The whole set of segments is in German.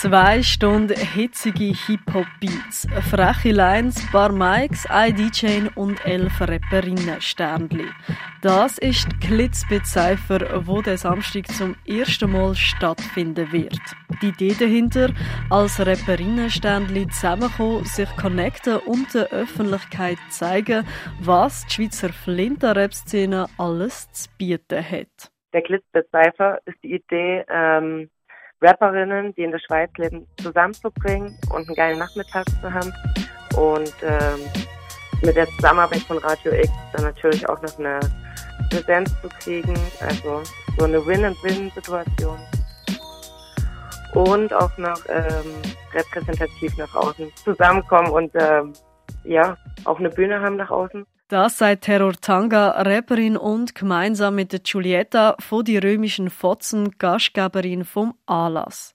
Zwei Stunden hitzige Hip-Hop-Beats, freche Lines, paar Mics, ein DJ und elf Rapperinnen Sternli. Das ist Klitzbezeifer, wo der Samstag zum ersten Mal stattfinden wird. Die Idee dahinter, als Rapperinnen Sternli zusammenkommen, sich connecten und der Öffentlichkeit zeigen, was die Schweizer Flinter-Rap-Szene alles zu bieten hat. Der Klitzbezeifer ist die Idee, ähm Rapperinnen, die in der Schweiz leben, zusammenzubringen und einen geilen Nachmittag zu haben. Und ähm, mit der Zusammenarbeit von Radio X dann natürlich auch noch eine Präsenz zu kriegen, also so eine Win-and-Win-Situation. Und auch noch ähm, repräsentativ nach außen zusammenkommen und ähm, ja, auch eine Bühne haben nach außen. Das sagt Terror Tanga, Rapperin und gemeinsam mit der Giulietta von die römischen Fotzen Gastgeberin vom Anlass.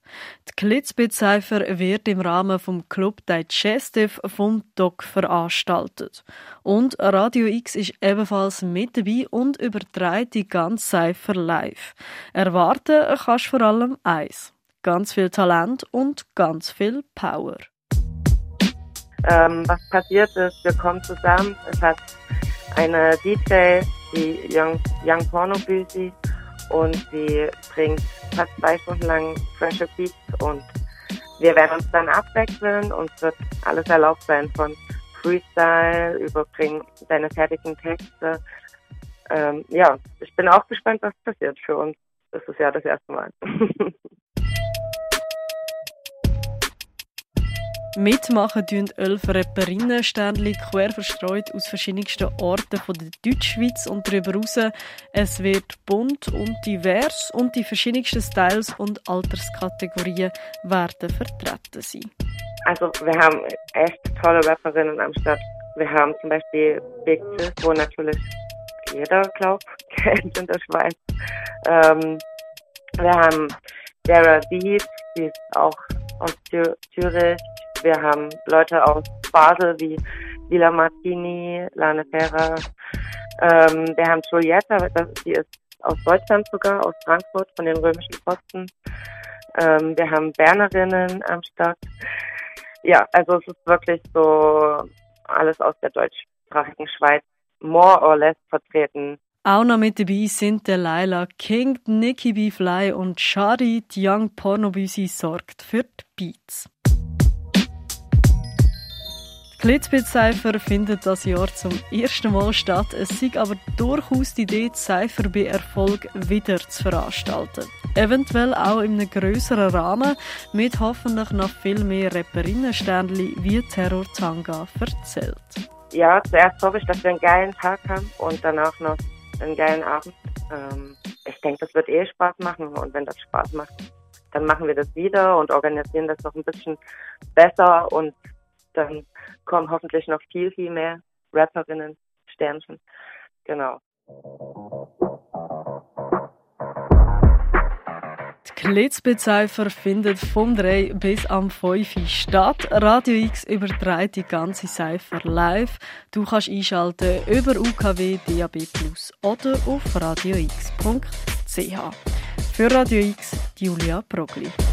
Die Klitzbezeifer wird im Rahmen vom Club Digestive vom Doc veranstaltet. Und Radio X ist ebenfalls mit dabei und überträgt die ganze Cypher live. Erwarten kannst vor allem eins. Ganz viel Talent und ganz viel Power. Ähm, was passiert ist, wir kommen zusammen. Es hat eine DJ, die Young, Young Porno Büsi, und sie bringt fast zwei Stunden lang frische Beats und wir werden uns dann abwechseln und es wird alles erlaubt sein von Freestyle, überbringen deine fertigen Texte. Ähm, ja, ich bin auch gespannt, was passiert für uns. Das ist ja das erste Mal. Mitmachen tun elf Rapperinnen Sternli quer verstreut aus verschiedensten Orten von der Deutschschweiz und darüber hinaus. Es wird bunt und divers und die verschiedensten Styles und Alterskategorien werden vertreten sein. Also wir haben echt tolle Rapperinnen am Start. Wir haben zum Beispiel Big Sis, wo natürlich jeder, glaubt, kennt in der Schweiz. Ähm, wir haben Dara Beat, die ist auch aus Zürich. Wir haben Leute aus Basel wie Villa Martini, Lane Ferra. Ähm, wir haben Giulietta, die ist aus Deutschland sogar, aus Frankfurt von den römischen Posten. Ähm, wir haben Bernerinnen am Start. Ja, also es ist wirklich so alles aus der deutschsprachigen Schweiz more or less vertreten. Auch noch mit dabei sind der Laila King, Nikki B. Fly und Shari, die Young Pornobüsi, sorgt für die Beats. Glitzbit-Cypher findet das Jahr zum ersten Mal statt. Es sei aber durchaus die Idee, Cypher bei Erfolg wieder zu veranstalten. Eventuell auch in einem grösseren Rahmen, mit hoffentlich noch viel mehr Rapperinnensternli, wie Terror Tanga erzählt. Ja, zuerst hoffe ich, dass wir einen geilen Tag haben und danach noch einen geilen Abend. Ähm, ich denke, das wird eh Spaß machen und wenn das Spaß macht, dann machen wir das wieder und organisieren das noch ein bisschen besser und dann kommen hoffentlich noch viel, viel mehr Rapperinnen, Sternchen. Genau. Die Klitzbezeifer findet vom 3 bis am 5 statt. Radio X überträgt die ganze Cypher live. Du kannst einschalten über UKW, DAB+, oder auf radiox.ch. Für Radio X, Julia Progli.